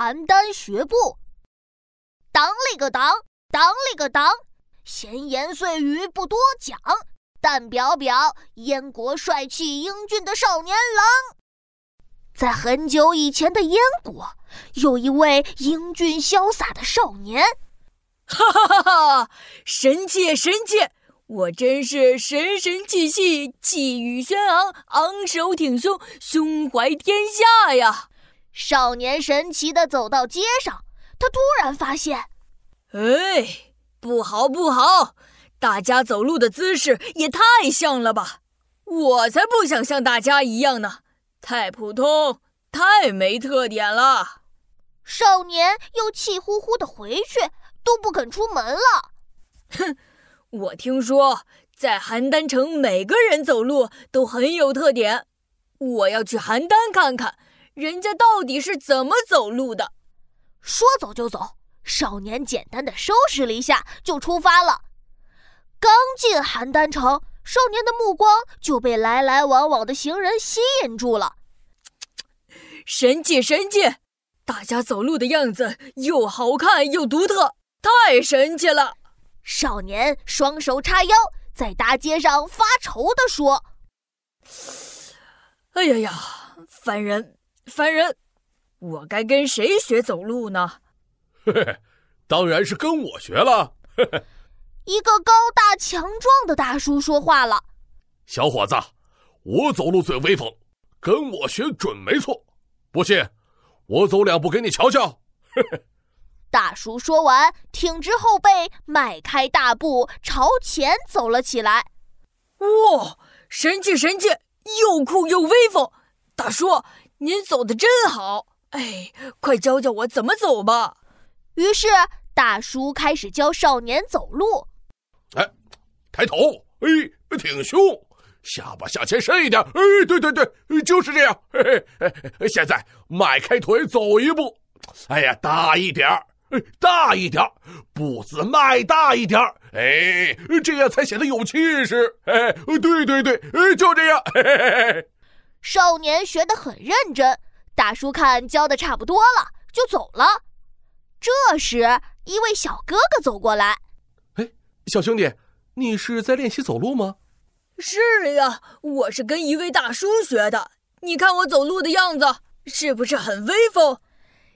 邯郸学步。当里个当，当里个当，闲言碎语不多讲，但表表燕国帅气英俊的少年郎。在很久以前的燕国，有一位英俊潇洒的少年。哈哈哈哈！神气神气！我真是神神气气，气宇轩昂，昂首挺胸，胸怀天下呀！少年神奇的走到街上，他突然发现，哎，不好不好，大家走路的姿势也太像了吧！我才不想像大家一样呢，太普通，太没特点了。少年又气呼呼的回去，都不肯出门了。哼！我听说，在邯郸城，每个人走路都很有特点。我要去邯郸看看，人家到底是怎么走路的。说走就走，少年简单的收拾了一下，就出发了。刚进邯郸城，少年的目光就被来来往往的行人吸引住了。神气，神气！大家走路的样子又好看又独特，太神奇了。少年双手叉腰，在大街上发愁地说：“哎呀呀，烦人，烦人！我该跟谁学走路呢？”“嘿嘿，当然是跟我学了。”“嘿嘿。”一个高大强壮的大叔说话了：“小伙子，我走路最威风，跟我学准没错。不信，我走两步给你瞧瞧。”“嘿嘿。”大叔说完，挺直后背，迈开大步朝前走了起来。哇，神气神气，又酷又威风！大叔，您走的真好。哎，快教教我怎么走吧。于是，大叔开始教少年走路。哎，抬头，哎，挺胸，下巴向前伸一点。哎，对对对，就是这样。嘿嘿，现在迈开腿走一步。哎呀，大一点儿。哎，大一点步子迈大一点哎，这样才显得有气势。哎，对对对，就这样。嘿嘿嘿少年学得很认真，大叔看教的差不多了，就走了。这时，一位小哥哥走过来。哎，小兄弟，你是在练习走路吗？是呀，我是跟一位大叔学的。你看我走路的样子，是不是很威风？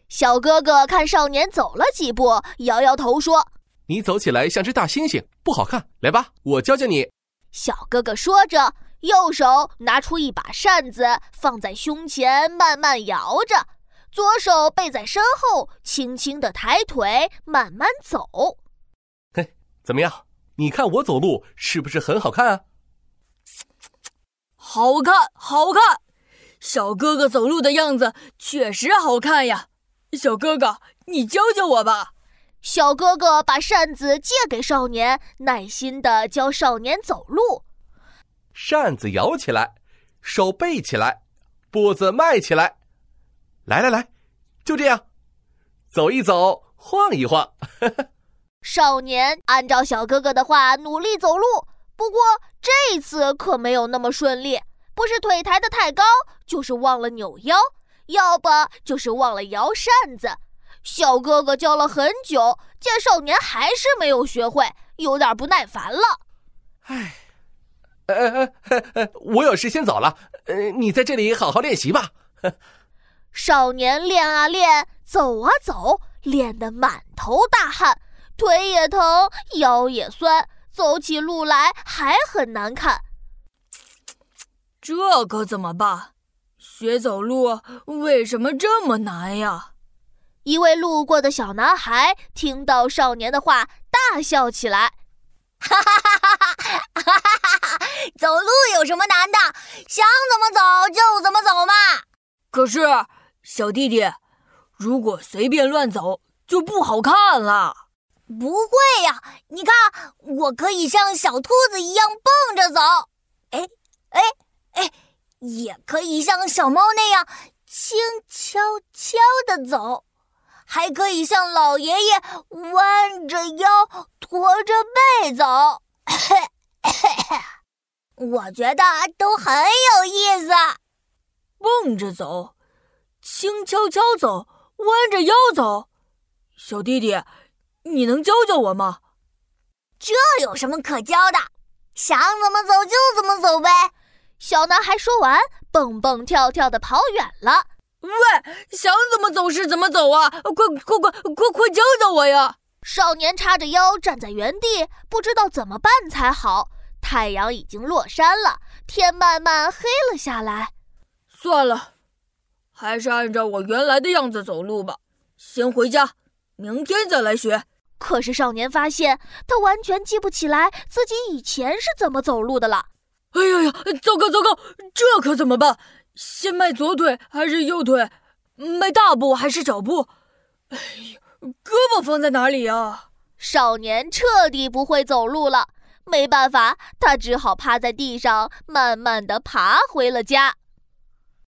小哥哥看少年走了几步，摇摇头说：“你走起来像只大猩猩，不好看。来吧，我教教你。”小哥哥说着，右手拿出一把扇子，放在胸前，慢慢摇着；左手背在身后，轻轻的抬腿，慢慢走。嘿，怎么样？你看我走路是不是很好看啊？好看，好看！小哥哥走路的样子确实好看呀。小哥哥，你教教我吧。小哥哥把扇子借给少年，耐心的教少年走路。扇子摇起来，手背起来，步子迈起来。来来来，就这样，走一走，晃一晃。少年按照小哥哥的话努力走路，不过这次可没有那么顺利，不是腿抬得太高，就是忘了扭腰。要不就是忘了摇扇子，小哥哥教了很久，见少年还是没有学会，有点不耐烦了。唉，呃呃呃，我有事先走了，呃，你在这里好好练习吧。少年练啊练，走啊走，练得满头大汗，腿也疼，腰也酸，走起路来还很难看。这可怎么办？学走路为什么这么难呀？一位路过的小男孩听到少年的话，大笑起来：“哈哈哈哈哈！走路有什么难的？想怎么走就怎么走嘛！可是，小弟弟，如果随便乱走就不好看了。不会呀，你看，我可以像小兔子一样蹦着走。哎，哎，哎。”也可以像小猫那样轻悄悄地走，还可以像老爷爷弯着腰驼着背走。我觉得都很有意思。蹦着走，轻悄悄走，弯着腰走。小弟弟，你能教教我吗？这有什么可教的？想怎么走就怎么走呗。小男孩说完，蹦蹦跳跳的跑远了。喂，想怎么走是怎么走啊？快快快快快教教我呀！少年叉着腰站在原地，不知道怎么办才好。太阳已经落山了，天慢慢黑了下来。算了，还是按照我原来的样子走路吧。先回家，明天再来学。可是少年发现，他完全记不起来自己以前是怎么走路的了。哎呀呀，糟糕糟糕，这可怎么办？先迈左腿还是右腿？迈大步还是小步？哎呀，胳膊放在哪里呀？少年彻底不会走路了，没办法，他只好趴在地上，慢慢的爬回了家。